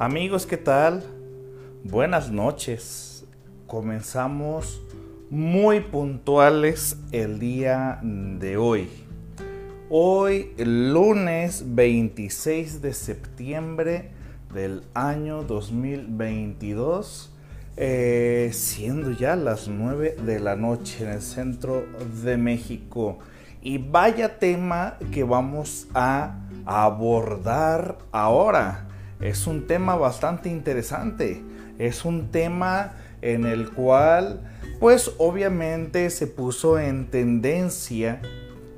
Amigos, ¿qué tal? Buenas noches. Comenzamos muy puntuales el día de hoy. Hoy, lunes 26 de septiembre del año 2022, eh, siendo ya las 9 de la noche en el centro de México. Y vaya tema que vamos a abordar ahora. Es un tema bastante interesante. Es un tema en el cual, pues obviamente se puso en tendencia,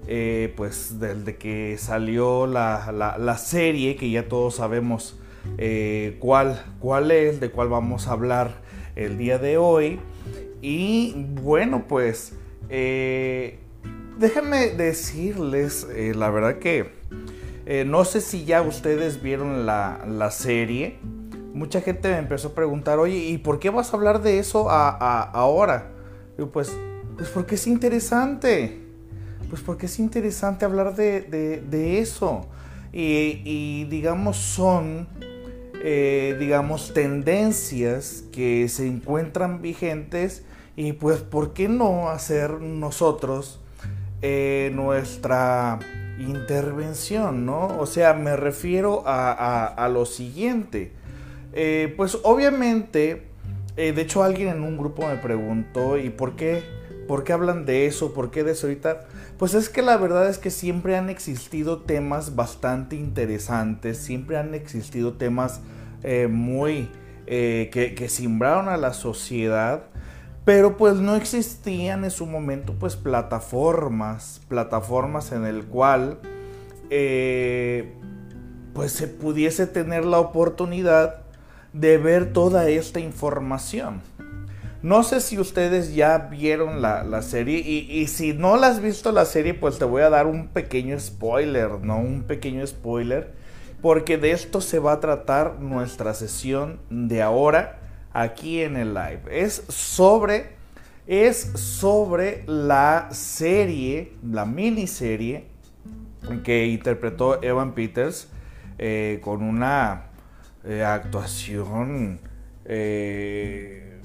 eh, pues desde que salió la, serie, que ya todos sabemos eh, cuál, cuál es, de cuál vamos a hablar el día de hoy. Y bueno, pues eh, déjenme decirles, la verdad que eh, no sé si ya ustedes vieron la, serie. Mucha gente me empezó a preguntar, oye, ¿y por qué vas a hablar de eso ahora? pues, pues porque es interesante. Pues porque es interesante hablar de, eso. Y, digamos, son, eh, digamos, tendencias que se encuentran vigentes. Y pues, ¿por qué no hacer nosotros eh, nuestra intervención, ¿no? O sea, me refiero a, lo siguiente. Eh, pues obviamente, eh, de hecho alguien en un grupo me preguntó, ¿y por qué? ¿Por qué hablan de eso? ¿Por qué de eso ahorita? Pues es que la verdad es que siempre han existido temas bastante interesantes, siempre han existido temas eh, muy... que, que simbraron a la sociedad pero pues no existían en su momento pues plataformas, plataformas en el cual eh, pues se pudiese tener la oportunidad de ver toda esta información. No sé si ustedes ya vieron la, serie y, y, si no la has visto la serie pues te voy a dar un pequeño spoiler, ¿no? Un pequeño spoiler porque de esto se va a tratar nuestra sesión de ahora aquí en el live. Es sobre, es sobre la serie, la miniserie que interpretó Evan Peters eh, con una eh, actuación... Eh,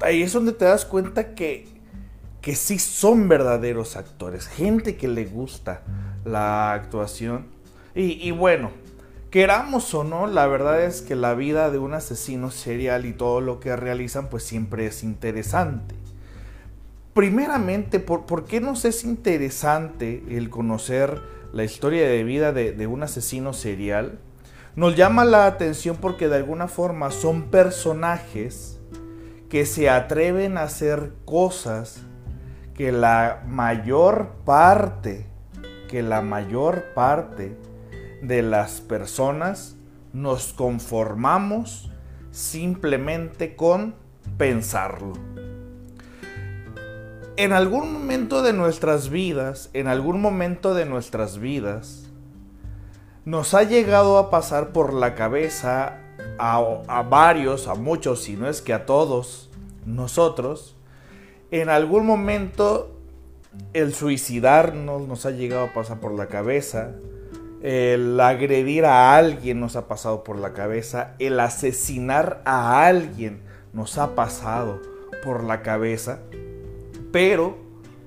ahí es donde te das cuenta que, que sí son verdaderos actores, gente que le gusta la actuación. y bueno, Queramos o no, la verdad es que la vida de un asesino serial y todo lo que realizan pues siempre es interesante. Primeramente, ¿por, qué nos es interesante el conocer la historia de vida de, un asesino serial? Nos llama la atención porque de alguna forma son personajes que se atreven a hacer cosas que la mayor parte, que la mayor parte de las personas nos conformamos simplemente con pensarlo. En algún momento de nuestras vidas, en algún momento de nuestras vidas, nos ha llegado a pasar por la cabeza a, varios, a muchos, si no es que a todos nosotros, en algún momento el suicidarnos nos ha llegado a pasar por la cabeza, el agredir a alguien nos ha pasado por la cabeza, el asesinar a alguien nos ha pasado por la cabeza, pero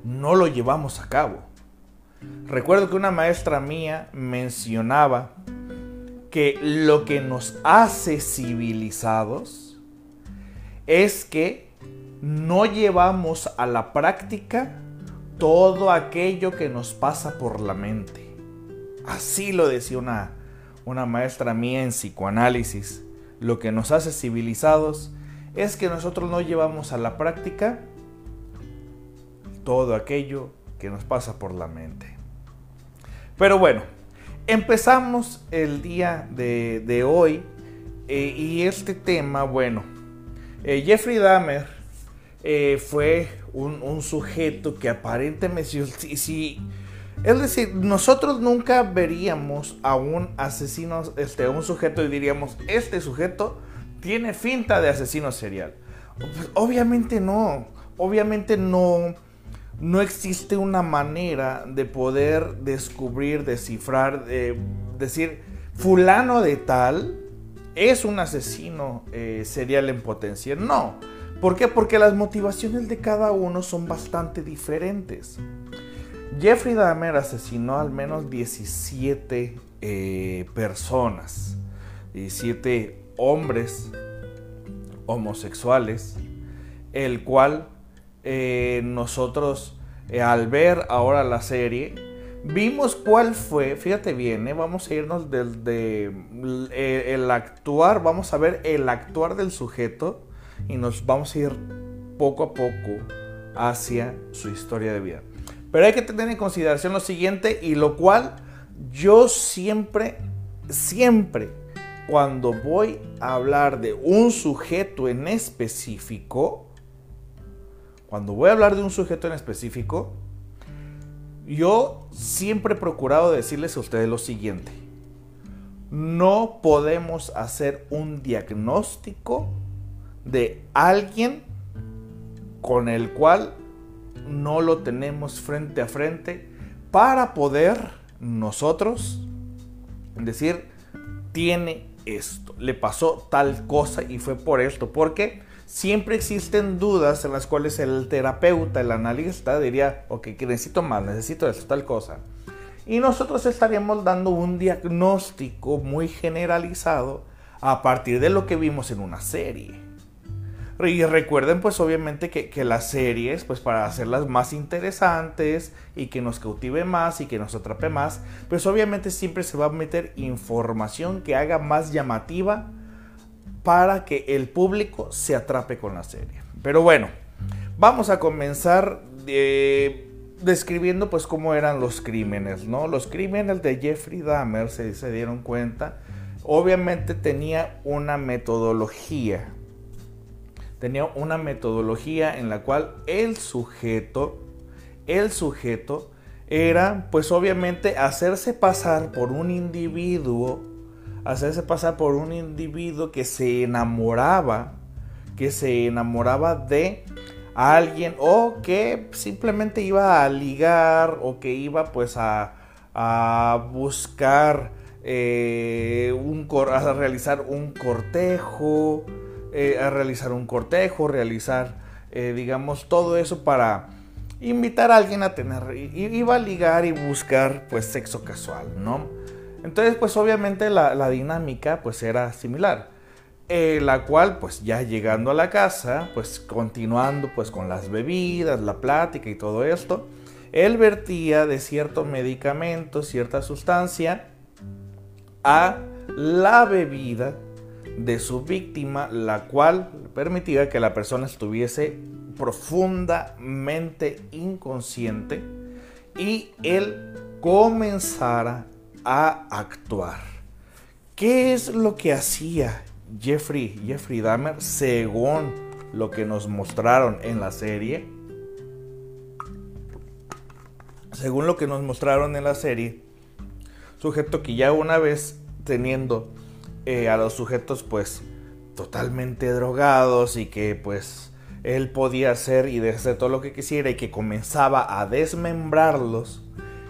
no lo llevamos a cabo. Recuerdo que una maestra mía mencionaba que lo que nos hace civilizados es que no llevamos a la práctica todo aquello que nos pasa por la mente. Así lo decía una, una maestra mía en psicoanálisis. Lo que nos hace civilizados es que nosotros no llevamos a la práctica todo aquello que nos pasa por la mente. Pero bueno, empezamos el día de, hoy eh, y este tema, bueno, eh, Jeffrey Dahmer eh, fue un, sujeto que aparentemente, si, es decir, nosotros nunca veríamos a un asesino, este, un sujeto y diríamos, este sujeto tiene finta de asesino serial. Pues, obviamente no, obviamente no, no existe una manera de poder descubrir, descifrar, decir, fulano de tal es un asesino eh, serial en potencia. No. ¿Por qué? Porque las motivaciones de cada uno son bastante diferentes. Jeffrey Dahmer asesinó al menos 17 eh, personas, 17 hombres homosexuales, el cual eh, nosotros al ver ahora la serie, Vimos cuál fue, fíjate bien, ¿eh? vamos a irnos desde el actuar, vamos a ver el actuar del sujeto y nos vamos a ir poco a poco hacia su historia de vida. Pero hay que tener en consideración lo siguiente y lo cual yo siempre, siempre, cuando voy a hablar de un sujeto en específico, cuando voy a hablar de un sujeto en específico, yo siempre he procurado decirles a ustedes lo siguiente. No podemos hacer un diagnóstico de alguien con el cual no lo tenemos frente a frente para poder nosotros decir, tiene esto, le pasó tal cosa y fue por esto. Porque siempre existen dudas en las cuales el terapeuta, el analista diría, ok, necesito más, necesito esto, tal cosa. Y nosotros estaríamos dando un diagnóstico muy generalizado a partir de lo que vimos en una serie. Y recuerden pues obviamente que, las series, pues para hacerlas más interesantes y que nos cautive más y que nos atrape más, pues obviamente siempre se va a meter información que haga más llamativa para que el público se atrape con la serie. Pero bueno, vamos a comenzar eh, describiendo pues cómo eran los crímenes, ¿no? Los crímenes de Jeffrey Dahmer, se dieron cuenta, obviamente tenía una metodología. Tenía una metodología en la cual el sujeto, el sujeto era pues obviamente hacerse pasar por un individuo hacerse pasar por un individuo que se enamoraba, que se enamoraba de alguien o que simplemente iba a ligar o que iba pues a, buscar eh, a realizar un cortejo, eh, a realizar un cortejo, realizar eh, digamos todo eso para invitar a alguien a tener, iba a ligar y buscar pues sexo casual, ¿no? Entonces, pues obviamente la, dinámica pues era similar. Eh, la cual pues ya llegando a la casa, pues continuando pues con las bebidas, la plática y todo esto, él vertía de cierto medicamento, cierta sustancia a la bebida de su víctima, la cual permitía que la persona estuviese profundamente inconsciente y él comenzara a actuar. ¿Qué es lo que hacía Jeffrey, Jeffrey Dahmer según lo que nos mostraron en la serie? Según lo que nos mostraron en la serie, sujeto que ya una vez teniendo eh, a los sujetos pues totalmente drogados y que pues él podía hacer y hacer todo lo que quisiera y que comenzaba a desmembrarlos,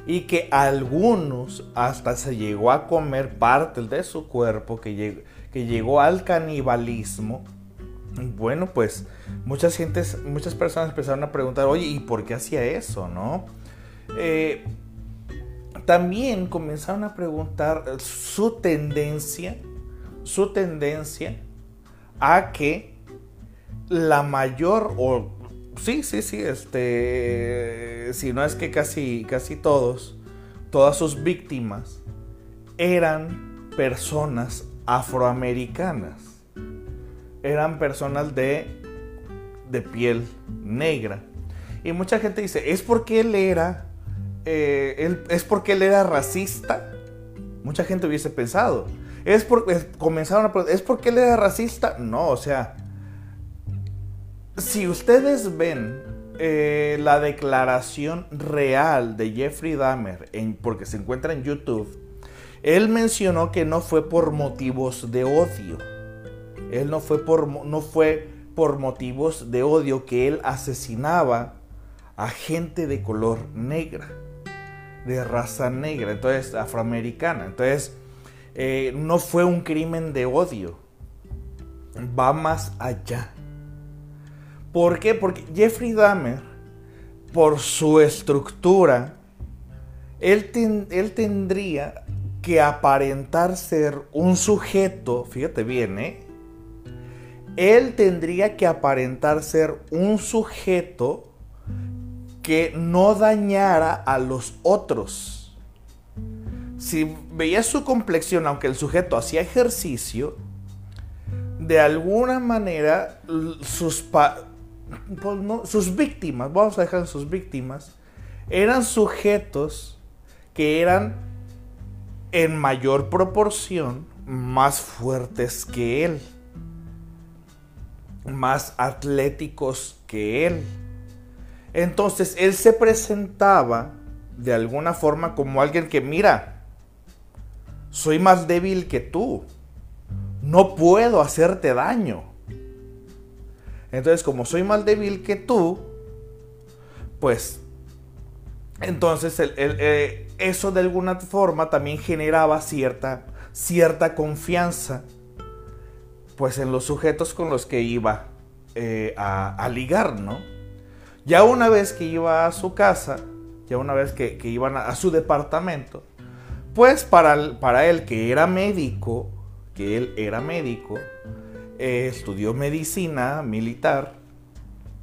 y que algunos hasta se llegó a comer parte de su cuerpo, que, llegó, que llegó al canibalismo. Bueno, pues muchas, gentes, muchas personas empezaron a preguntar, oye, ¿y por qué hacía eso? ¿No? Eh, también comenzaron a preguntar su tendencia, su tendencia a que la mayor o Sí, sí, sí, este, si no es que casi, casi todos, todas sus víctimas eran personas afroamericanas, eran personas de, de piel negra. Y mucha gente dice, ¿es porque él era, eh, él, es porque él era racista? Mucha gente hubiese pensado. Es porque comenzaron ¿es porque él era racista? No, o sea, si ustedes ven eh, la declaración real de Jeffrey Dahmer, porque se encuentra en YouTube, él mencionó que no fue por motivos de odio. Él no fue por, no fue por motivos de odio que él asesinaba a gente de color negra, de raza negra, entonces afroamericana. Entonces, eh, no fue un crimen de odio. Va más allá. ¿Por qué? Porque Jeffrey Dahmer, por su estructura, él, él tendría que aparentar ser un sujeto, fíjate bien, ¿eh? Él tendría que aparentar ser un sujeto que no dañara a los otros. Si veías su complexión, aunque el sujeto hacía ejercicio, de alguna manera sus, pues sus víctimas, vamos a dejar sus víctimas, eran sujetos que eran en mayor proporción más fuertes que él, más atléticos que él. Entonces él se presentaba de alguna forma como alguien que, mira, soy más débil que tú, no puedo hacerte daño. Entonces como soy más débil que tú, pues entonces eh, eso de alguna forma también generaba cierta, cierta confianza pues en los sujetos con los que iba eh, a, ligar, ¿no? Ya una vez que iba a su casa, ya una vez que, iban a, su departamento, pues para, para él que era médico, que él era médico, eh, estudió medicina militar,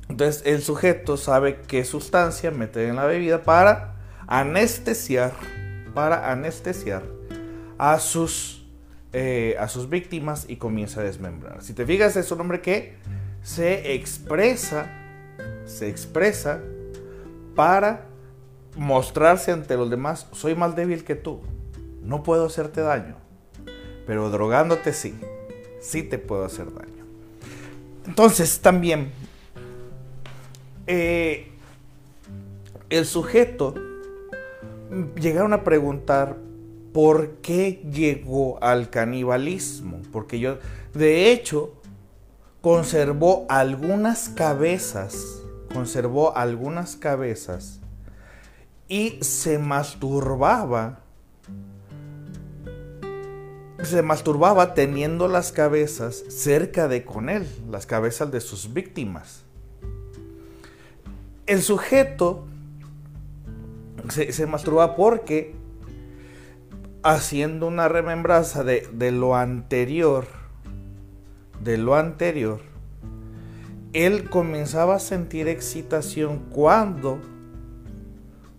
entonces el sujeto sabe qué sustancia meter en la bebida para anestesiar, para anestesiar a sus, eh, a sus víctimas y comienza a desmembrar. Si te fijas, es un hombre que se expresa, se expresa para mostrarse ante los demás, soy más débil que tú, no puedo hacerte daño, pero drogándote sí, sí te puedo hacer daño. Entonces también eh, el sujeto llegaron a preguntar por qué llegó al canibalismo. Porque yo, de hecho, conservó algunas cabezas, conservó algunas cabezas y se masturbaba. Se masturbaba teniendo las cabezas cerca de con él, las cabezas de sus víctimas. El sujeto se, masturba porque haciendo una remembranza de, lo anterior, de lo anterior, él comenzaba a sentir excitación cuando,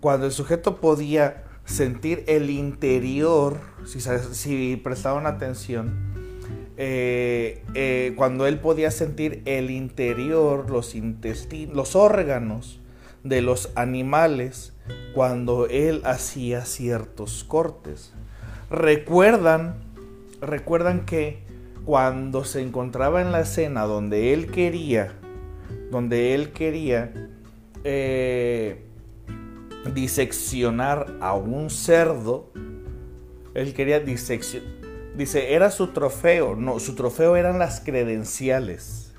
cuando el sujeto podía sentir el interior, si, si atención, eh, eh, cuando él podía sentir el interior, los intestinos, los órganos de los animales, cuando él hacía ciertos cortes. Recuerdan, recuerdan que cuando se encontraba en la escena donde él quería, donde él quería eh, diseccionar a un cerdo, él quería diseccionar, dice, era su trofeo, no, su trofeo eran las credenciales.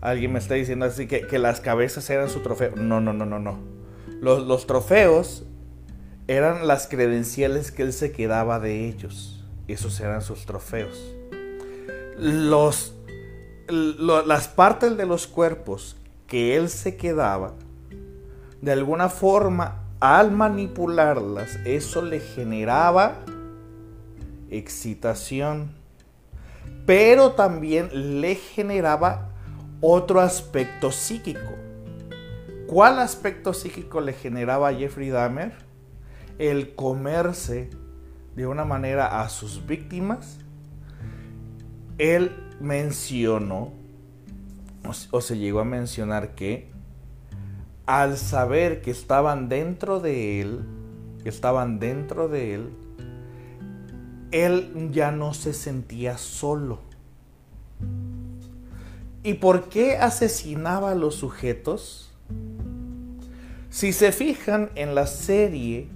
Alguien me está diciendo así que, que las cabezas eran su trofeo. No, no, no, no, no. Los, trofeos eran las credenciales que él se quedaba de ellos. Esos eran sus trofeos. Los, las partes de los cuerpos que él se quedaba, de alguna forma, al manipularlas, eso le generaba excitación, pero también le generaba otro aspecto psíquico. ¿Cuál aspecto psíquico le generaba a Jeffrey Dahmer? El comerse de una manera a sus víctimas. Él mencionó, o se llegó a mencionar que al saber que estaban dentro de él, estaban dentro de él, él ya no se sentía solo. ¿Y por qué asesinaba a los sujetos? Si se fijan en la serie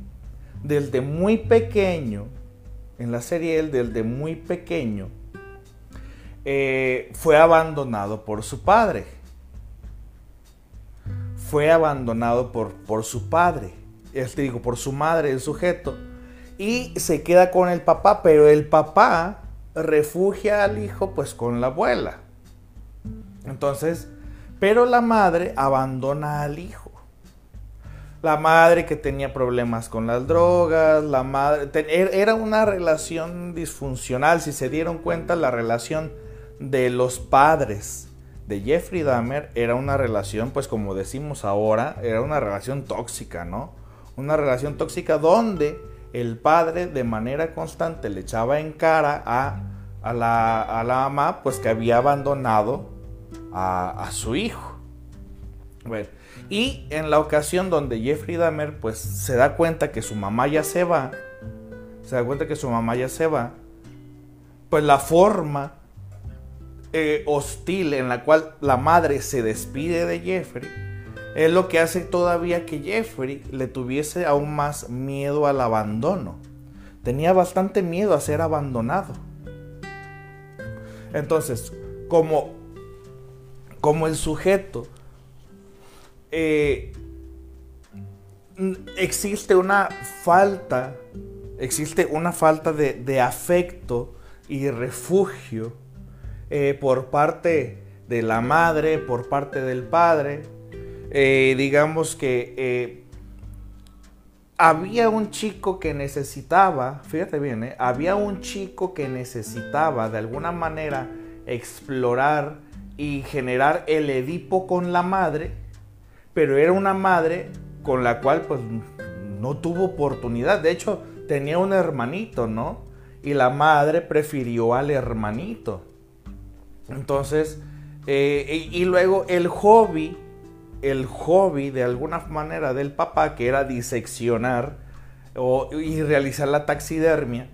del de muy pequeño, en la serie del de muy pequeño, eh, fue abandonado por su padre. Fue abandonado por, por su padde, este digo, por su madre, el sujeto. y se queda con el papá, pero el papá refugia al hijo pues con la abuela. Entonces, pero la madre abandona al hijo. La madre que tenía problemas con las drogas, la madre... Er, era una relación disfuncional, si se dieron cuenta, la relación de los padres de Jeffrey Dahmer era una relación, pues como decimos ahora, era una relación tóxica, ¿no? Una relación tóxica donde el padre de manera constante le echaba en cara a, a, la, a la mamá, pues que había abandonado a, a su hijo. Bueno, y en la ocasión donde Jeffrey Dahmer, pues se da cuenta que su mamá ya se va, se da cuenta que su mamá ya se va, pues la forma eh, hostil en la cual la madre se despide de Jeffrey es lo que hace todavía que Jeffrey le tuviese aún más miedo al abandono. Tenía bastante miedo a ser abandonado. Entonces, como, como el sujeto eh, existe una falta, existe una falta de, de afecto y refugio eh, por parte de la madre, por parte del padre. Eh, digamos que eh, había un chico que necesitaba, fíjate bien, había un chico que necesitaba de alguna manera explorar y generar el Edipo con la madre, pero era una madre con la cual pues no tuvo oportunidad. De hecho, tenía un hermanito, ¿no? Y la madre prefirió al hermanito. Entonces, eh, y, luego el hobby, el hobby de alguna manera del papá, que era diseccionar y realizar la taxidermia,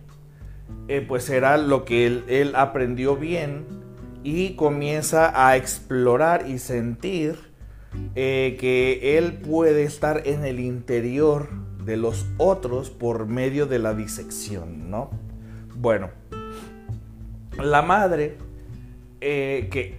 eh, pues era lo que él, aprendió bien y comienza a explorar y sentir eh, que él puede estar en el interior de los otros por medio de la disección, ¿no? Bueno, la madre eh, que,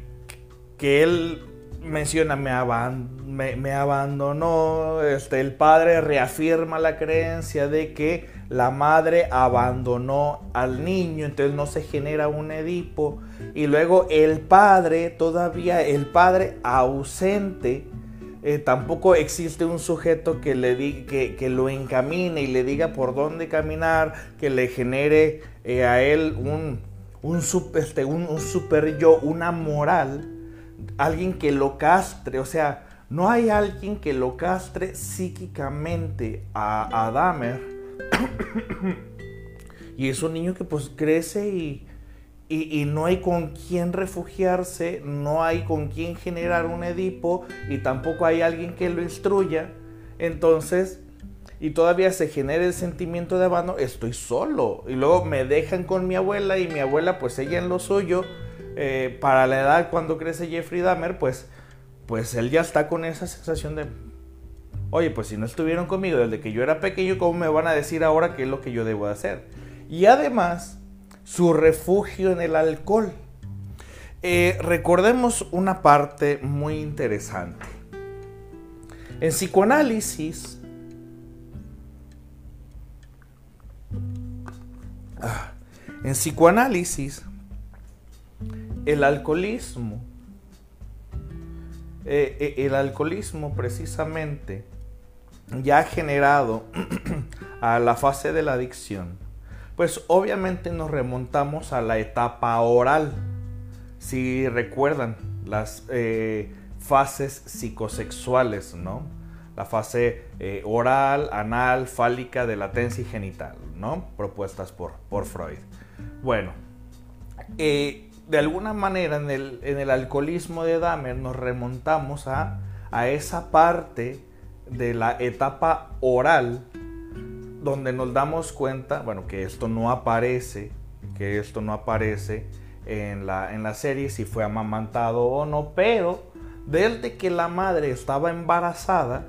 que él menciona, me, me, abandonó, este, el padre reafirma la creencia de que la madre abandonó al niño, entonces no se genera un Edipo, y luego el padre, todavía el padre ausente, eh, tampoco existe un sujeto que, le que, que, lo encamine y le diga por dónde caminar, que le genere eh, a él un, un, este, un, super yo, una moral, alguien que lo castre, o sea, no hay alguien que lo castre psíquicamente a, a Dahmer. y es un niño que pues crece y, y, y, no hay con quién refugiarse, no hay con quién generar un Edipo y tampoco hay alguien que lo instruya. Entonces, y todavía se genera el sentimiento de abandono, estoy solo. Y luego me dejan con mi abuela y mi abuela, pues ella en lo suyo, eh, para la edad cuando crece Jeffrey Dahmer, pues, pues él ya está con esa sensación de, oye, pues si no estuvieron conmigo desde que yo era pequeño, ¿cómo me van a decir ahora qué es lo que yo debo hacer? Y además, su refugio en el alcohol. Eh, recordemos una parte muy interesante. En psicoanálisis, en psicoanálisis, el alcoholismo, eh, eh, el alcoholismo precisamente ya ha generado a la fase de la adicción, pues obviamente nos remontamos a la etapa oral. Si recuerdan las eh, fases psicosexuales, ¿no? La fase oral, anal, fálica, de latencia y genital. Propuestas por, por Freud. Bueno, eh, de alguna manera en el, en el, alcoholismo de Dahmer nos remontamos a, a esa parte de la etapa oral donde nos damos cuenta, bueno, que esto no aparece, que esto no aparece en la, en la serie, si fue amamantado o no, pero desde que la madre estaba embarazada,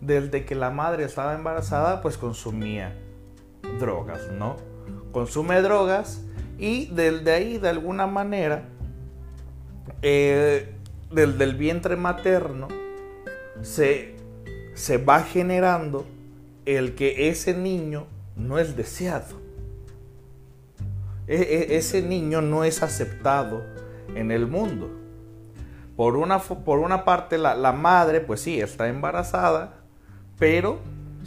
desde que la madre estaba embarazada, pues consumía drogas, ¿no? Consume drogas y desde ahí, de alguna manera, eh, desde vientre materno, se, se va generando el que ese niño no es deseado. E, e, ese niño no es aceptado en el mundo. Por una, por una parte, la, la madre, pues sí, está embarazada, pero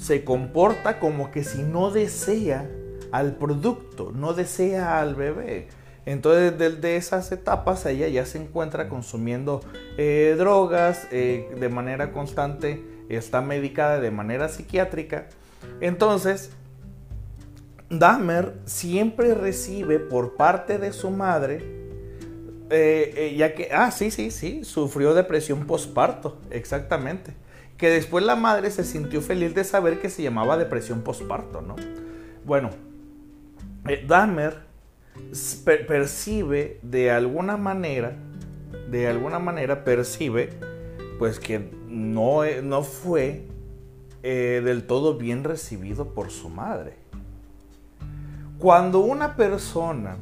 se comporta como que si no desea al producto, no desea al bebé. Entonces, desde esas etapas, ella ya se encuentra consumiendo eh, drogas eh, de manera constante, está medicada de manera psiquiátrica. Entonces, Dahmer siempre recibe por parte de su madre, eh, ya que, ah, sí, sí, sí, sufrió depresión postparto, exactamente. Que después la madre se sintió feliz de saber que se llamaba depresión postparto, ¿no? Bueno, Dahmer percibe de alguna manera, de alguna manera percibe, pues que no, e, no fue eh, del todo bien recibido por su madre. Cuando una persona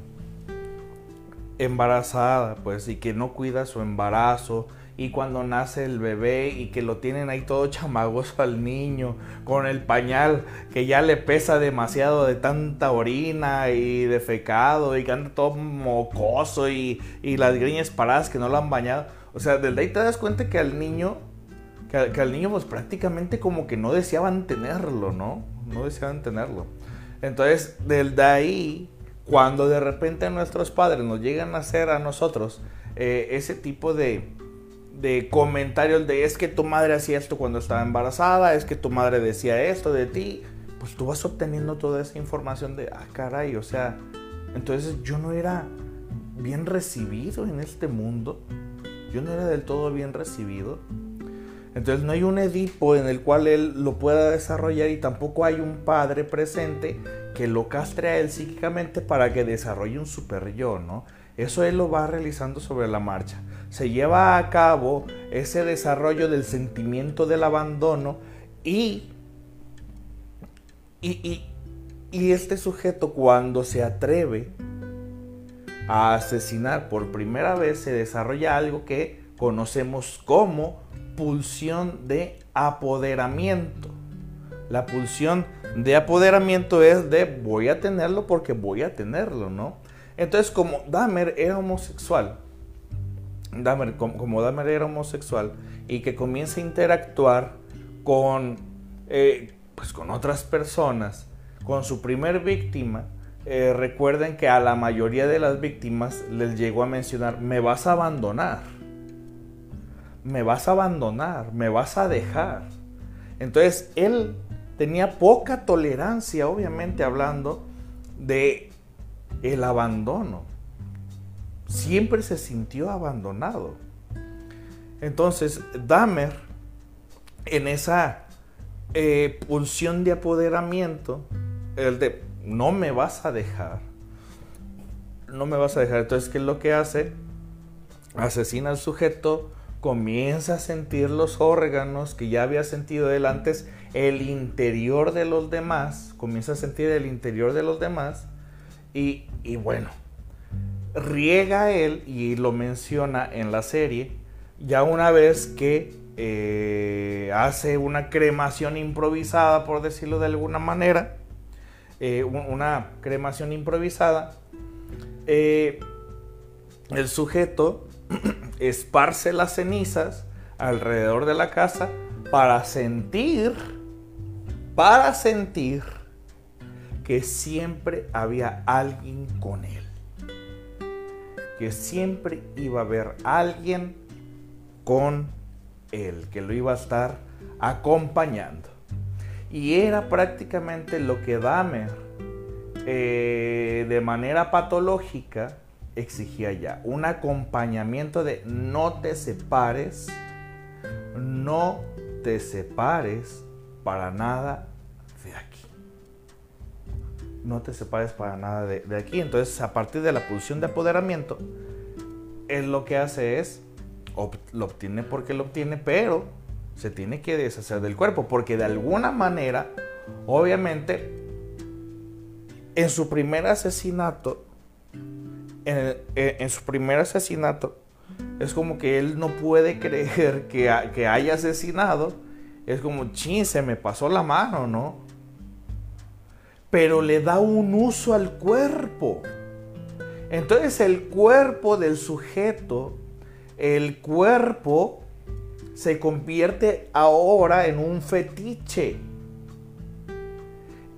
embarazada, pues, y que no cuida su embarazo, y cuando nace el bebé y que lo tienen ahí todo chamagoso al niño con el pañal que ya le pesa demasiado de tanta orina y de fecado y que anda todo mocoso y, las griñas paradas que no lo han bañado. O sea, desde ahí te das cuenta que al niño, que, que al niño pues prácticamente como que no deseaban tenerlo, ¿no? No deseaban tenerlo. Entonces, desde ahí, cuando de repente nuestros padres nos llegan a hacer a nosotros eh, ese tipo de, de comentarios de es que tu madre hacía esto cuando estaba embarazada, es que tu madre decía esto de ti, pues tú vas obteniendo toda esa información de, ah, caray, o sea, entonces yo no era bien recibido en este mundo, yo no era del todo bien recibido. Entonces no hay un Edipo en el cual él lo pueda desarrollar y tampoco hay un padre presente que lo castre a él psíquicamente para que desarrolle un super yo, ¿no? Eso él lo va realizando sobre la marcha se lleva a cabo ese desarrollo del sentimiento del abandono y, y, este sujeto cuando se atreve a asesinar por primera vez se desarrolla algo que conocemos como pulsión de apoderamiento. La pulsión de apoderamiento es de voy a tenerlo porque voy a tenerlo, ¿no? Entonces como Dahmer era homosexual, Dahmer, como, Dahmer era homosexual y que comienza a interactuar con, eh, pues con otras personas, con su primer víctima, eh, recuerden que a la mayoría de las víctimas les llegó a mencionar, me vas a abandonar, me vas a abandonar, me vas a dejar. Entonces él tenía poca tolerancia, obviamente hablando, de el abandono siempre se sintió abandonado. Entonces, Dahmer, en esa eh, pulsión de apoderamiento, el de no me vas a dejar, no me vas a dejar. Entonces, ¿qué es lo que hace? Asesina al sujeto, comienza a sentir los órganos que ya había sentido él antes, el interior de los demás, comienza a sentir el interior de los demás, y, y bueno, riega él, y lo menciona en la serie, ya una vez que eh, hace una cremación improvisada, por decirlo de alguna manera, eh, una cremación improvisada, eh, el sujeto esparce las cenizas alrededor de la casa para sentir, para sentir que siempre había alguien con él que siempre iba a haber alguien con él, que lo iba a estar acompañando. Y era prácticamente lo que Dahmer eh, de manera patológica exigía ya. Un acompañamiento de no te separes, no te separes para nada no te separes para nada de, aquí. Entonces, a partir de la posición de apoderamiento, él lo que hace es, lo obtiene porque lo obtiene, pero se tiene que deshacer del cuerpo, porque de alguna manera, obviamente, en su primer asesinato, en, su primer asesinato, es como que él no puede creer que, que haya asesinado. Es como, chin, se me pasó la mano, ¿no? Pero le da un uso al cuerpo. Entonces el cuerpo del sujeto, el cuerpo se convierte ahora en un fetiche.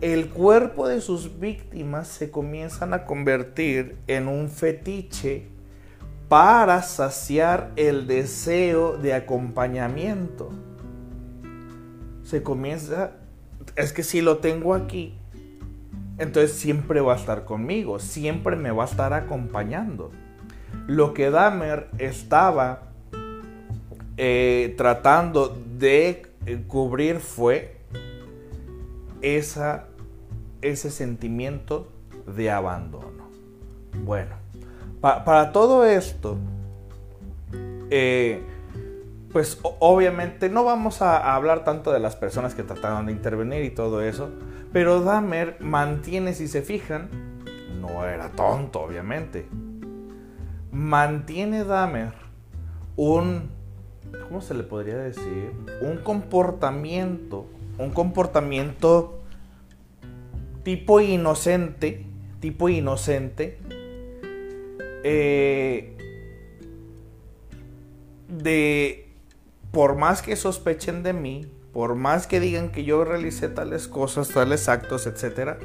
El cuerpo de sus víctimas se comienzan a convertir en un fetiche para saciar el deseo de acompañamiento. Se comienza, es que si lo tengo aquí, entonces siempre va a estar conmigo, siempre me va a estar acompañando. Lo que Dahmer estaba eh, tratando de cubrir fue esa, ese sentimiento de abandono. Bueno, para todo esto, eh, pues obviamente no vamos a, hablar tanto de las personas que trataron de intervenir y todo eso, pero Dahmer mantiene, si se fijan, no era tonto, obviamente. Mantiene Dahmer un, ¿cómo se le podría decir? Un comportamiento, un comportamiento tipo inocente, tipo inocente, eh, de por más que sospechen de mí, por más que digan que yo realicé tales cosas, tales actos, etc.,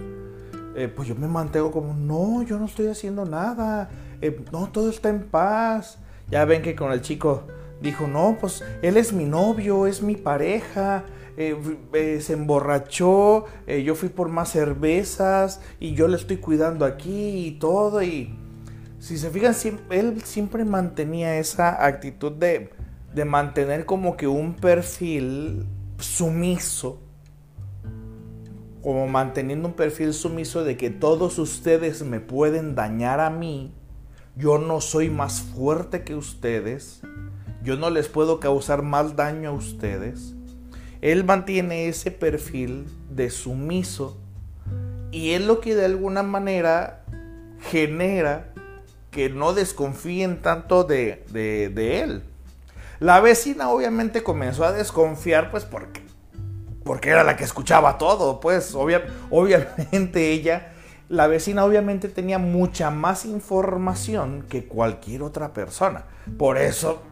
eh, pues yo me mantengo como, no, yo no estoy haciendo nada, eh, no, todo está en paz. Ya ven que con el chico dijo, no, pues él es mi novio, es mi pareja, eh, se emborrachó, yo fui por más cervezas y yo le estoy cuidando aquí y todo. Y si se fijan, él siempre mantenía esa actitud de de mantener como que un perfil sumiso, como manteniendo un perfil sumiso de que todos ustedes me pueden dañar a mí, yo no soy más fuerte que ustedes, yo no les puedo causar más daño a ustedes. Él mantiene ese perfil de sumiso y es lo que de alguna manera genera que no desconfíen tanto de, de él. La vecina obviamente comenzó a desconfiar, pues porque, porque era la que escuchaba todo, pues obviamente ella, la vecina obviamente tenía mucha más información que cualquier otra persona. Por eso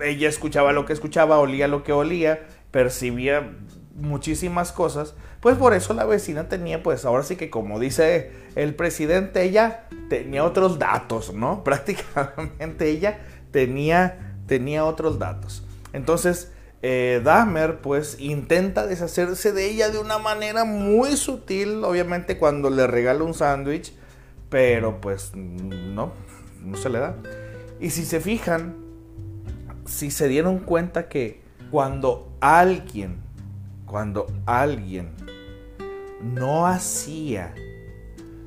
ella escuchaba lo que escuchaba, olía lo que olía, percibía muchísimas cosas, pues por eso la vecina tenía, pues ahora sí que como dice el presidente, ella tenía otros datos, ¿no? Prácticamente ella tenía tenía otros datos. Entonces, eh, Dahmer pues intenta deshacerse de ella de una manera muy sutil, obviamente cuando le regala un sándwich, pero pues no, no se le da. Y si se fijan, si se dieron cuenta que cuando alguien, cuando alguien no hacía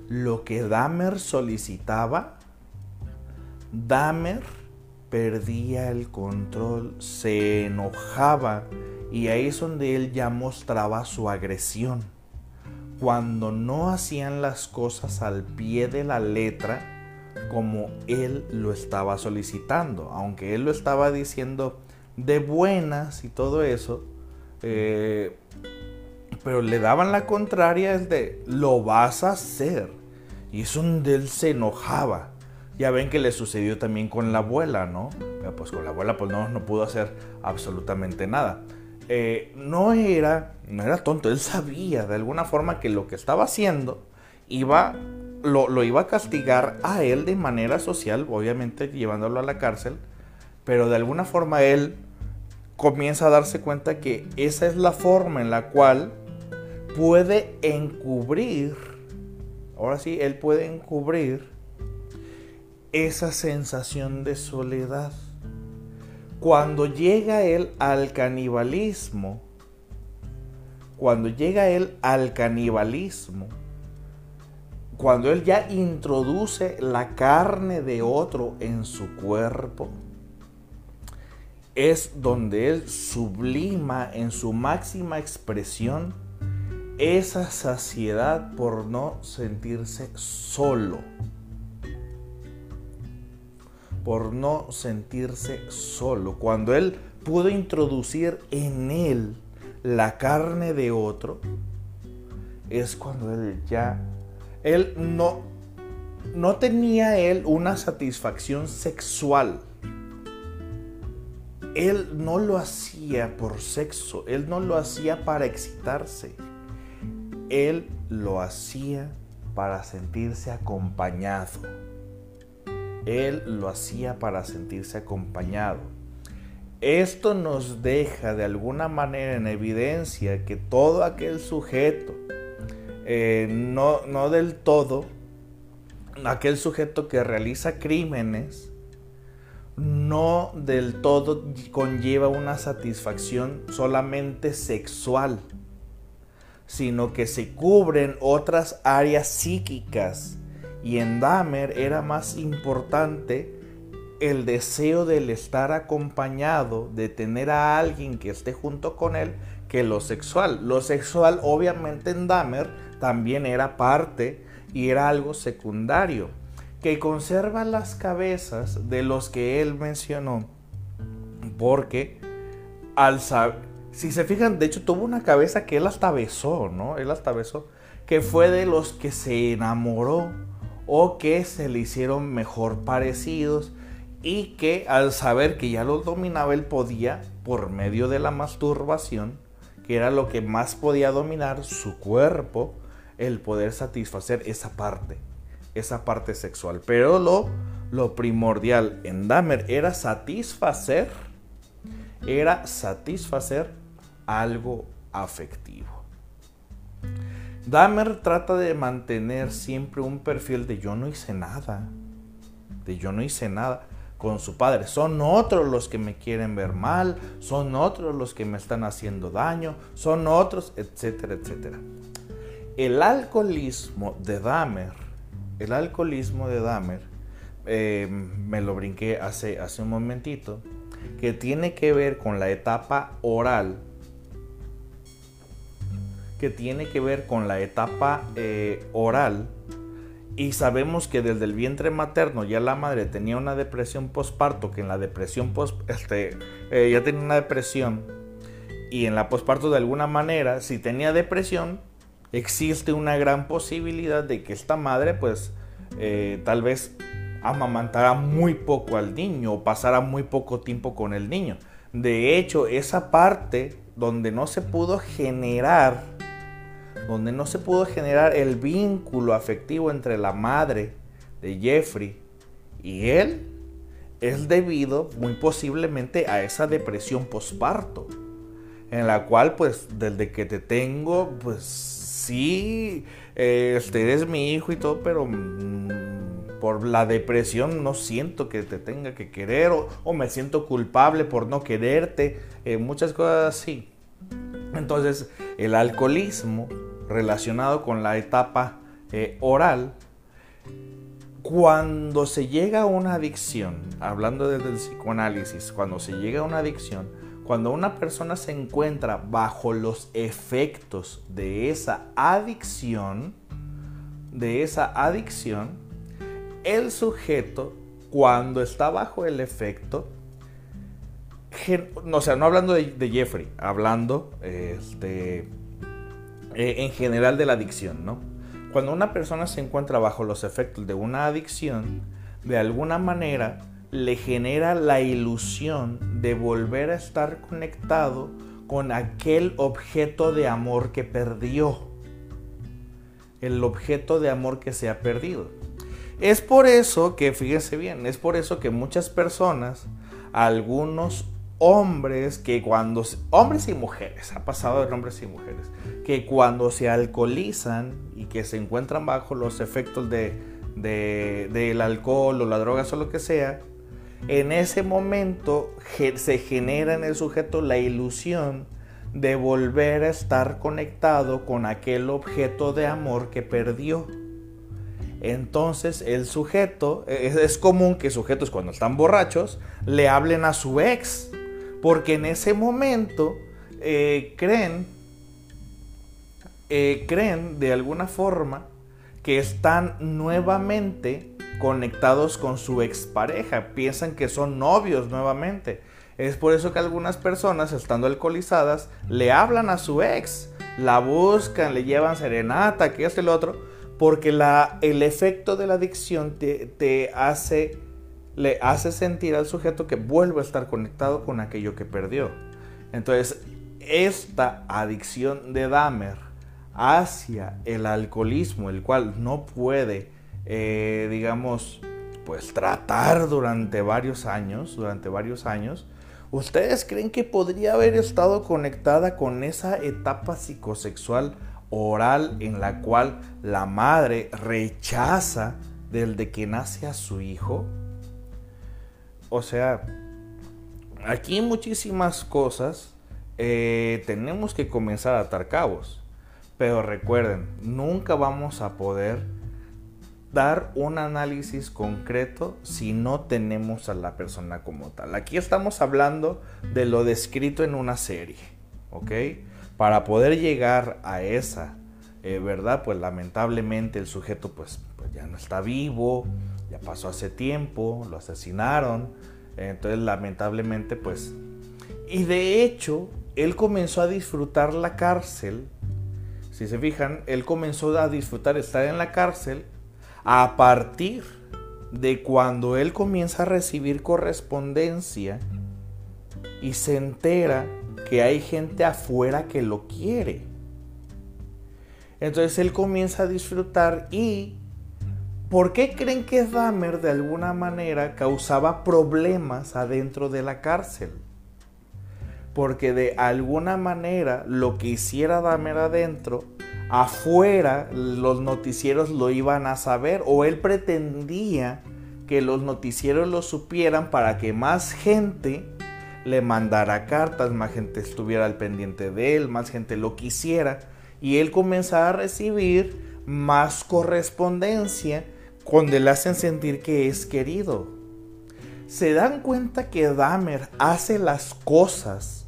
lo que Dahmer solicitaba, Dahmer perdía el control, se enojaba y ahí es donde él ya mostraba su agresión. Cuando no hacían las cosas al pie de la letra como él lo estaba solicitando, aunque él lo estaba diciendo de buenas y todo eso, eh, pero le daban la contraria, es de lo vas a hacer. Y es donde él se enojaba. Ya ven que le sucedió también con la abuela, ¿no? Pues con la abuela pues no, no pudo hacer absolutamente nada. Eh, no, era, no era tonto, él sabía de alguna forma que lo que estaba haciendo iba, lo, lo iba a castigar a él de manera social, obviamente llevándolo a la cárcel, pero de alguna forma él comienza a darse cuenta que esa es la forma en la cual puede encubrir, ahora sí, él puede encubrir esa sensación de soledad. Cuando llega él al canibalismo, cuando llega él al canibalismo, cuando él ya introduce la carne de otro en su cuerpo, es donde él sublima en su máxima expresión esa saciedad por no sentirse solo por no sentirse solo. Cuando Él pudo introducir en Él la carne de otro, es cuando él ya, él no, no tenía él una satisfacción sexual. Él no lo hacía por sexo, él no lo hacía para excitarse. Él lo hacía para sentirse acompañado. Él lo hacía para sentirse acompañado. Esto nos deja de alguna manera en evidencia que todo aquel sujeto, eh, no, no del todo, aquel sujeto que realiza crímenes, no del todo conlleva una satisfacción solamente sexual, sino que se cubren otras áreas psíquicas. Y en Dahmer era más importante el deseo del estar acompañado, de tener a alguien que esté junto con él, que lo sexual. Lo sexual obviamente en Dahmer también era parte y era algo secundario, que conserva las cabezas de los que él mencionó, porque al si se fijan, de hecho tuvo una cabeza que él hasta besó, ¿no? Él hasta besó, que fue de los que se enamoró o que se le hicieron mejor parecidos y que al saber que ya los dominaba él podía, por medio de la masturbación, que era lo que más podía dominar su cuerpo, el poder satisfacer esa parte, esa parte sexual. Pero lo, lo primordial en Dahmer era satisfacer, era satisfacer algo afectivo. Dahmer trata de mantener siempre un perfil de yo no hice nada, de yo no hice nada con su padre. Son otros los que me quieren ver mal, son otros los que me están haciendo daño, son otros, etcétera, etcétera. El alcoholismo de Dahmer, el alcoholismo de Dahmer, eh, me lo brinqué hace, hace un momentito, que tiene que ver con la etapa oral, que tiene que ver con la etapa eh, oral, y sabemos que desde el vientre materno ya la madre tenía una depresión postparto, que en la depresión post, este, eh, ya tenía una depresión, y en la postparto de alguna manera, si tenía depresión, existe una gran posibilidad de que esta madre pues eh, tal vez amamantara muy poco al niño o pasara muy poco tiempo con el niño. De hecho, esa parte donde no se pudo generar, donde no se pudo generar el vínculo afectivo entre la madre de Jeffrey y él, es debido muy posiblemente a esa depresión posparto, en la cual pues desde que te tengo pues sí, este, eres mi hijo y todo, pero mm, por la depresión no siento que te tenga que querer o, me siento culpable por no quererte, eh, muchas cosas así. Entonces, el alcoholismo relacionado con la etapa eh, oral, cuando se llega a una adicción, hablando desde el psicoanálisis, cuando se llega a una adicción, cuando una persona se encuentra bajo los efectos de esa adicción, de esa adicción, el sujeto, cuando está bajo el efecto, o sea, no hablando de, Jeffrey, hablando este, eh, en general de la adicción, ¿no? Cuando una persona se encuentra bajo los efectos de una adicción, de alguna manera le genera la ilusión de volver a estar conectado con aquel objeto de amor que perdió. El objeto de amor que se ha perdido. Es por eso que, fíjense bien, es por eso que muchas personas, algunos hombres que cuando, hombres y mujeres, ha pasado de hombres y mujeres, que cuando se alcoholizan y que se encuentran bajo los efectos de, del alcohol o la droga o lo que sea, en ese momento se genera en el sujeto la ilusión de volver a estar conectado con aquel objeto de amor que perdió. Entonces el sujeto, es, común que sujetos cuando están borrachos le hablen a su ex, porque en ese momento eh, creen, eh, creen de alguna forma que están nuevamente conectados con su expareja, piensan que son novios nuevamente. Es por eso que algunas personas, estando alcoholizadas, le hablan a su ex la buscan, le llevan serenata, que y lo otro, porque el efecto de la adicción te hace, le hace sentir al sujeto que vuelve a estar conectado con aquello que perdió. Entonces, esta adicción de Dahmer hacia el alcoholismo, el cual no puede, eh, digamos, pues tratar durante varios años, durante varios años, ¿ustedes creen que podría haber estado conectada con esa etapa psicosexual oral en la cual la madre rechaza del de que nace a su hijo? O sea, aquí muchísimas cosas eh, tenemos que comenzar a atar cabos. Pero recuerden, nunca vamos a poder dar un análisis concreto si no tenemos a la persona como tal. Aquí estamos hablando de lo descrito en una serie, ¿ok? Para poder llegar a esa eh, verdad, pues lamentablemente el sujeto pues, pues, ya no está vivo, ya pasó hace tiempo, lo asesinaron, entonces lamentablemente pues... Y de hecho, él comenzó a disfrutar la cárcel. Si se fijan, él comenzó a disfrutar estar en la cárcel a partir de cuando él comienza a recibir correspondencia y se entera que hay gente afuera que lo quiere. Entonces él comienza a disfrutar y ¿por qué creen que Dahmer de alguna manera causaba problemas adentro de la cárcel? porque de alguna manera lo que hiciera Dahmer adentro, afuera los noticieros lo iban a saber o él pretendía que los noticieros lo supieran para que más gente le mandara cartas, más gente estuviera al pendiente de él, más gente lo quisiera y él comenzara a recibir más correspondencia cuando le hacen sentir que es querido. Se dan cuenta que Dahmer hace las cosas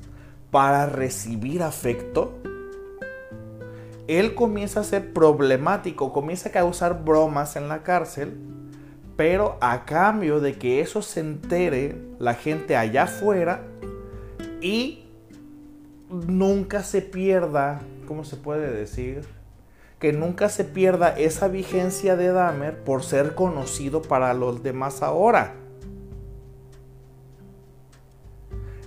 para recibir afecto, él comienza a ser problemático, comienza a causar bromas en la cárcel, pero a cambio de que eso se entere la gente allá afuera y nunca se pierda, ¿cómo se puede decir? Que nunca se pierda esa vigencia de Dahmer por ser conocido para los demás ahora.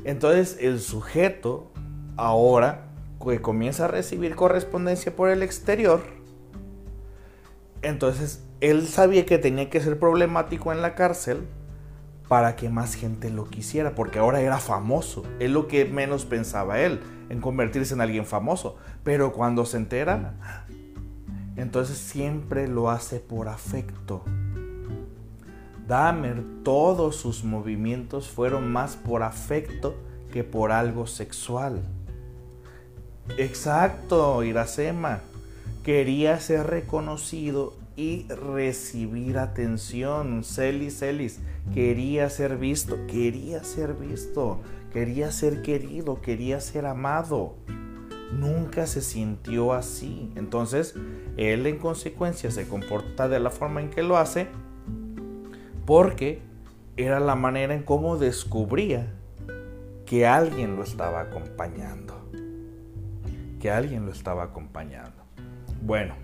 Entonces el sujeto ahora que comienza a recibir correspondencia por el exterior, entonces él sabía que tenía que ser problemático en la cárcel para que más gente lo quisiera, porque ahora era famoso. Es lo que menos pensaba él, en convertirse en alguien famoso. Pero cuando se entera, entonces siempre lo hace por afecto. Dahmer, todos sus movimientos fueron más por afecto que por algo sexual. Exacto, Iracema. Quería ser reconocido y recibir atención. Celis, Celis. Quería ser visto, quería ser visto, quería ser querido, quería ser amado. Nunca se sintió así. Entonces, él en consecuencia se comporta de la forma en que lo hace porque era la manera en cómo descubría que alguien lo estaba acompañando. Que alguien lo estaba acompañando. Bueno,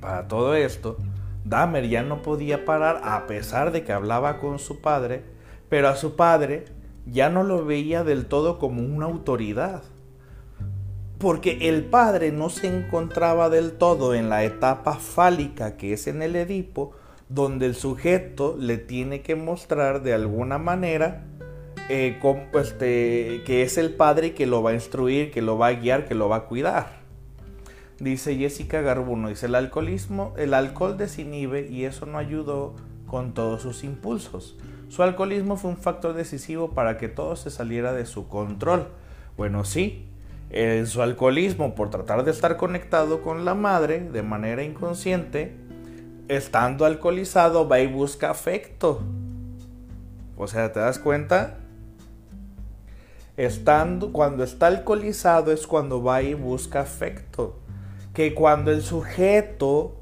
para todo esto, Dahmer ya no podía parar a pesar de que hablaba con su padre, pero a su padre ya no lo veía del todo como una autoridad. Porque el padre no se encontraba del todo en la etapa fálica que es en el Edipo, donde el sujeto le tiene que mostrar de alguna manera eh, este, que es el padre que lo va a instruir, que lo va a guiar, que lo va a cuidar. Dice Jessica Garbuno, dice el alcoholismo, el alcohol desinhibe y eso no ayudó con todos sus impulsos. Su alcoholismo fue un factor decisivo para que todo se saliera de su control. Bueno, sí, en su alcoholismo por tratar de estar conectado con la madre de manera inconsciente, estando alcoholizado va y busca afecto. O sea, ¿te das cuenta? Estando, cuando está alcoholizado es cuando va y busca afecto. Que cuando el sujeto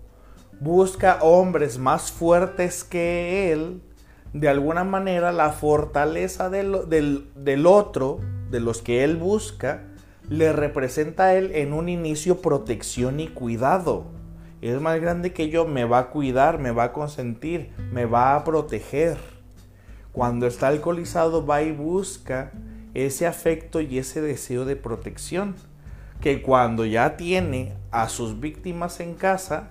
busca hombres más fuertes que él, de alguna manera la fortaleza del, del otro, de los que él busca, le representa a él en un inicio protección y cuidado. Es más grande que yo, me va a cuidar, me va a consentir, me va a proteger. Cuando está alcoholizado va y busca ese afecto y ese deseo de protección. Que cuando ya tiene a sus víctimas en casa,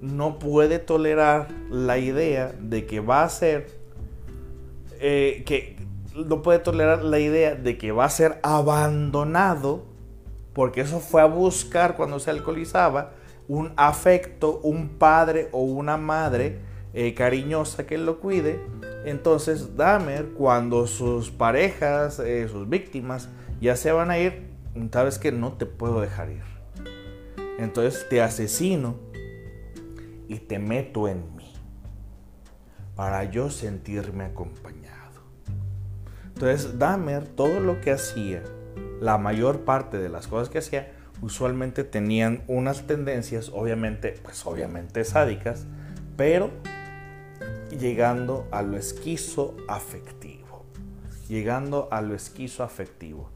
no puede tolerar la idea de que va a ser, eh, que no puede tolerar la idea de que va a ser abandonado, porque eso fue a buscar cuando se alcoholizaba, un afecto, un padre o una madre eh, cariñosa que lo cuide. Entonces Dahmer, cuando sus parejas, eh, sus víctimas, ya se van a ir, sabes que no te puedo dejar ir. Entonces te asesino y te meto en mí para yo sentirme acompañado. Entonces Dahmer, todo lo que hacía, la mayor parte de las cosas que hacía, usualmente tenían unas tendencias, obviamente, pues obviamente sádicas, pero llegando a lo esquizo afectivo. Llegando a lo esquizo afectivo.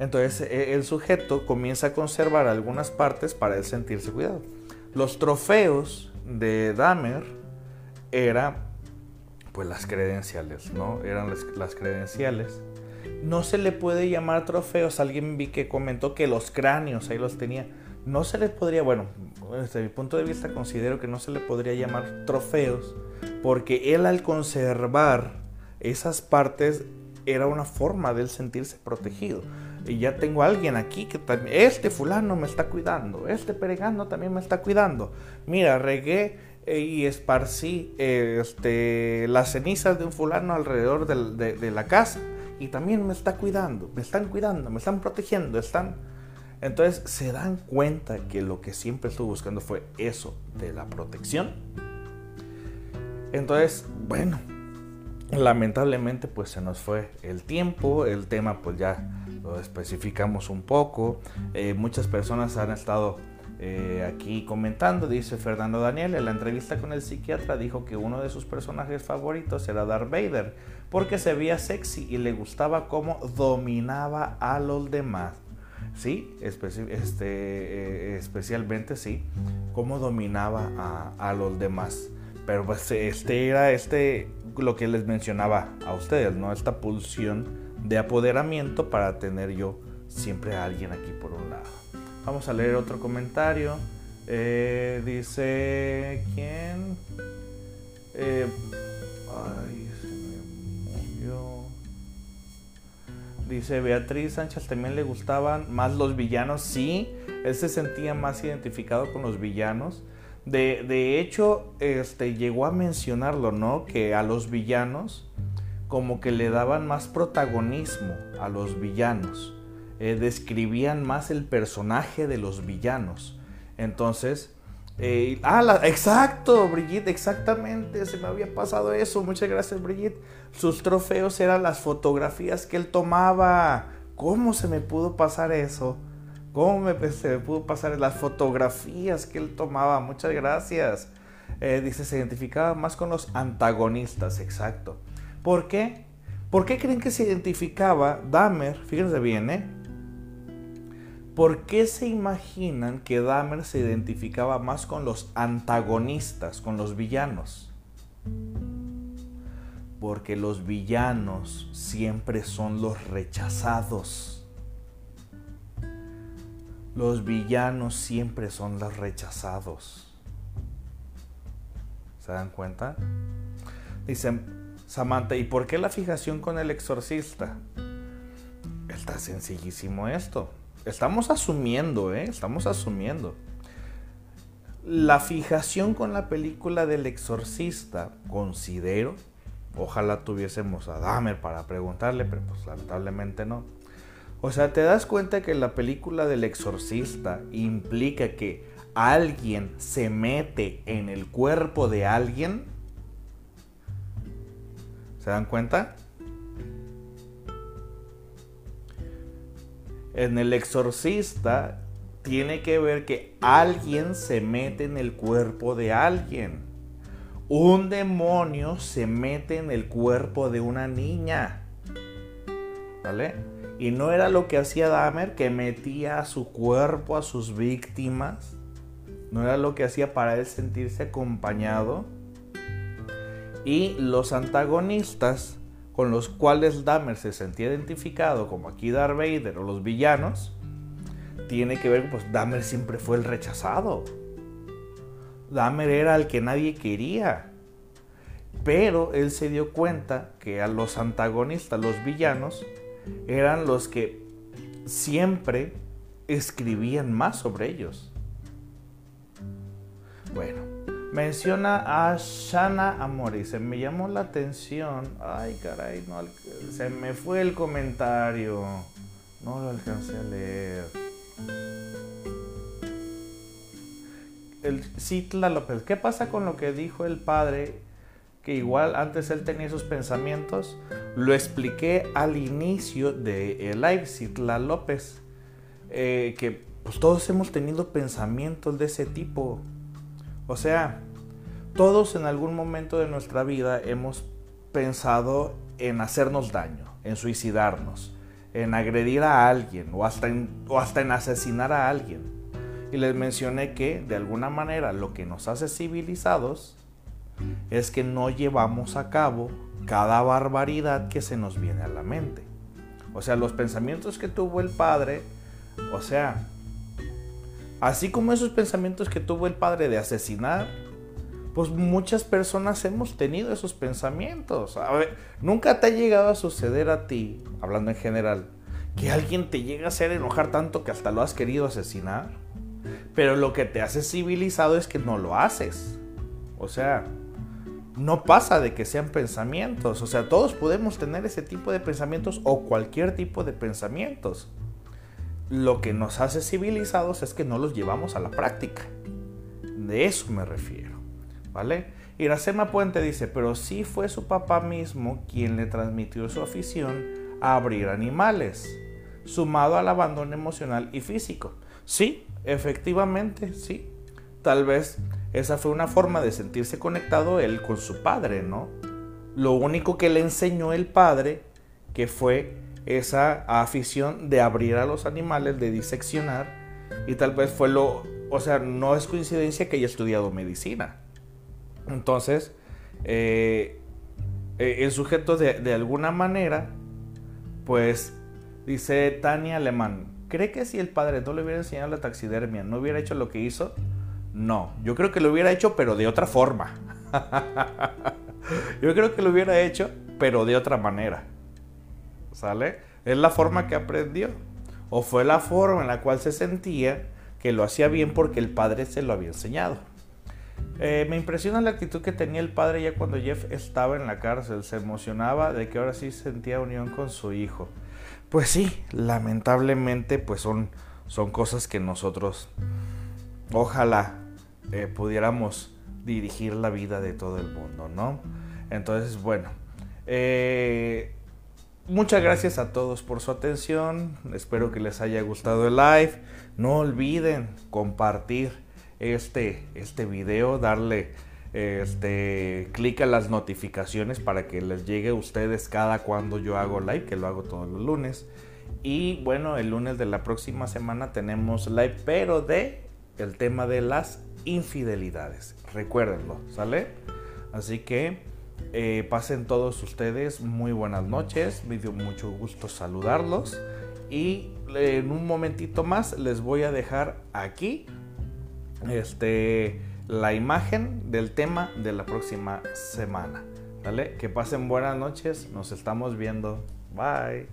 Entonces e, el sujeto comienza a conservar algunas partes para él sentirse cuidado. Los trofeos de Dahmer era pues las credenciales, ¿no? Eran las, las credenciales no se le puede llamar trofeos. Alguien vi que comentó que los cráneos ahí los tenía. No se le podría, bueno, desde mi punto de vista considero que no se le podría llamar trofeos porque él al conservar esas partes era una forma de él sentirse protegido. Y ya tengo alguien aquí que también, este fulano me está cuidando, este peregano también me está cuidando. Mira, regué y esparcí este, las cenizas de un fulano alrededor de la casa. Y también me está cuidando, me están cuidando, me están protegiendo, están... Entonces se dan cuenta que lo que siempre estuvo buscando fue eso de la protección. Entonces, bueno, lamentablemente pues se nos fue el tiempo, el tema pues ya lo especificamos un poco, eh, muchas personas han estado eh, aquí comentando, dice Fernando Daniel, en la entrevista con el psiquiatra dijo que uno de sus personajes favoritos era Darth Vader, porque se veía sexy y le gustaba cómo dominaba a los demás. Sí, este, eh, especialmente sí, cómo dominaba a, los demás. Pero pues este era este, lo que les mencionaba a ustedes, ¿no? Esta pulsión de apoderamiento para tener yo siempre a alguien aquí por un lado. Vamos a leer otro comentario. Eh, dice, ¿quién? Eh, ay, se me movió. Dice Beatriz Sánchez, también le gustaban más los villanos. Sí, él se sentía más identificado con los villanos. De, de hecho, este, llegó a mencionarlo, ¿no? Que a los villanos como que le daban más protagonismo a los villanos. Eh, describían más el personaje de los villanos. Entonces, ah, exacto, Brigitte, exactamente, se me había pasado eso. Muchas gracias, Brigitte. Sus trofeos eran las fotografías que él tomaba. ¿Cómo se me pudo pasar eso? ¿Cómo me, se me pudo pasar las fotografías que él tomaba? Muchas gracias. Eh, dice, se identificaba más con los antagonistas, exacto. ¿Por qué? ¿Por qué creen que se identificaba Dahmer? Fíjense bien, ¿eh? ¿Por qué se imaginan que Dahmer se identificaba más con los antagonistas, con los villanos? Porque los villanos siempre son los rechazados. Los villanos siempre son los rechazados. ¿Se dan cuenta? Dicen, Samantha, ¿y por qué la fijación con el exorcista? Está sencillísimo esto. Estamos asumiendo, ¿eh? Estamos asumiendo. La fijación con la película del exorcista, considero, ojalá tuviésemos a Dahmer para preguntarle, pero pues lamentablemente no. O sea, ¿te das cuenta que la película del exorcista implica que alguien se mete en el cuerpo de alguien? ¿Se dan cuenta? En el exorcista tiene que ver que alguien se mete en el cuerpo de alguien. Un demonio se mete en el cuerpo de una niña. ¿Vale? Y no era lo que hacía Dahmer, que metía a su cuerpo a sus víctimas. No era lo que hacía para él sentirse acompañado. Y los antagonistas con los cuales Dahmer se sentía identificado, como aquí Darth Vader o los villanos, tiene que ver, pues Dahmer siempre fue el rechazado. Dahmer era el que nadie quería. Pero él se dio cuenta que a los antagonistas, los villanos, eran los que siempre escribían más sobre ellos. Bueno, menciona a Shana Amori. Se me llamó la atención. Ay, caray, no, se me fue el comentario. No lo alcancé a leer. El Citla López. ¿Qué pasa con lo que dijo el padre que igual antes él tenía esos pensamientos, lo expliqué al inicio de live, Citla López, eh, que pues todos hemos tenido pensamientos de ese tipo. O sea, todos en algún momento de nuestra vida hemos pensado en hacernos daño, en suicidarnos, en agredir a alguien o hasta en, o hasta en asesinar a alguien. Y les mencioné que de alguna manera lo que nos hace civilizados es que no llevamos a cabo cada barbaridad que se nos viene a la mente. O sea, los pensamientos que tuvo el padre, o sea, así como esos pensamientos que tuvo el padre de asesinar, pues muchas personas hemos tenido esos pensamientos. A ver, nunca te ha llegado a suceder a ti, hablando en general, que alguien te llega a hacer enojar tanto que hasta lo has querido asesinar. Pero lo que te hace civilizado es que no lo haces. O sea, no pasa de que sean pensamientos. O sea, todos podemos tener ese tipo de pensamientos o cualquier tipo de pensamientos. Lo que nos hace civilizados es que no los llevamos a la práctica. De eso me refiero. ¿Vale? Iracema Puente dice, pero sí fue su papá mismo quien le transmitió su afición a abrir animales, sumado al abandono emocional y físico. Sí, efectivamente, sí. Tal vez esa fue una forma de sentirse conectado él con su padre, ¿no? Lo único que le enseñó el padre, que fue esa afición de abrir a los animales, de diseccionar, y tal vez fue lo, o sea, no es coincidencia que haya estudiado medicina. Entonces, eh, eh, el sujeto de, de alguna manera, pues, dice Tania Alemán, ¿cree que si el padre no le hubiera enseñado la taxidermia, no hubiera hecho lo que hizo? No, yo creo que lo hubiera hecho, pero de otra forma. yo creo que lo hubiera hecho, pero de otra manera. ¿Sale? Es la forma que aprendió. O fue la forma en la cual se sentía que lo hacía bien porque el padre se lo había enseñado. Eh, me impresiona la actitud que tenía el padre ya cuando Jeff estaba en la cárcel. Se emocionaba de que ahora sí sentía unión con su hijo. Pues sí, lamentablemente pues son, son cosas que nosotros ojalá eh, pudiéramos dirigir la vida de todo el mundo, ¿no? Entonces, bueno, eh, muchas gracias a todos por su atención, espero que les haya gustado el live, no olviden compartir este, este video, darle este clic a las notificaciones para que les llegue a ustedes cada cuando yo hago live, que lo hago todos los lunes. Y bueno, el lunes de la próxima semana tenemos live, pero de el tema de las infidelidades. Recuérdenlo, ¿sale? Así que eh, pasen todos ustedes muy buenas noches. Me dio mucho gusto saludarlos. Y en un momentito más les voy a dejar aquí este, la imagen del tema de la próxima semana. Que pasen buenas noches. Nos estamos viendo. Bye.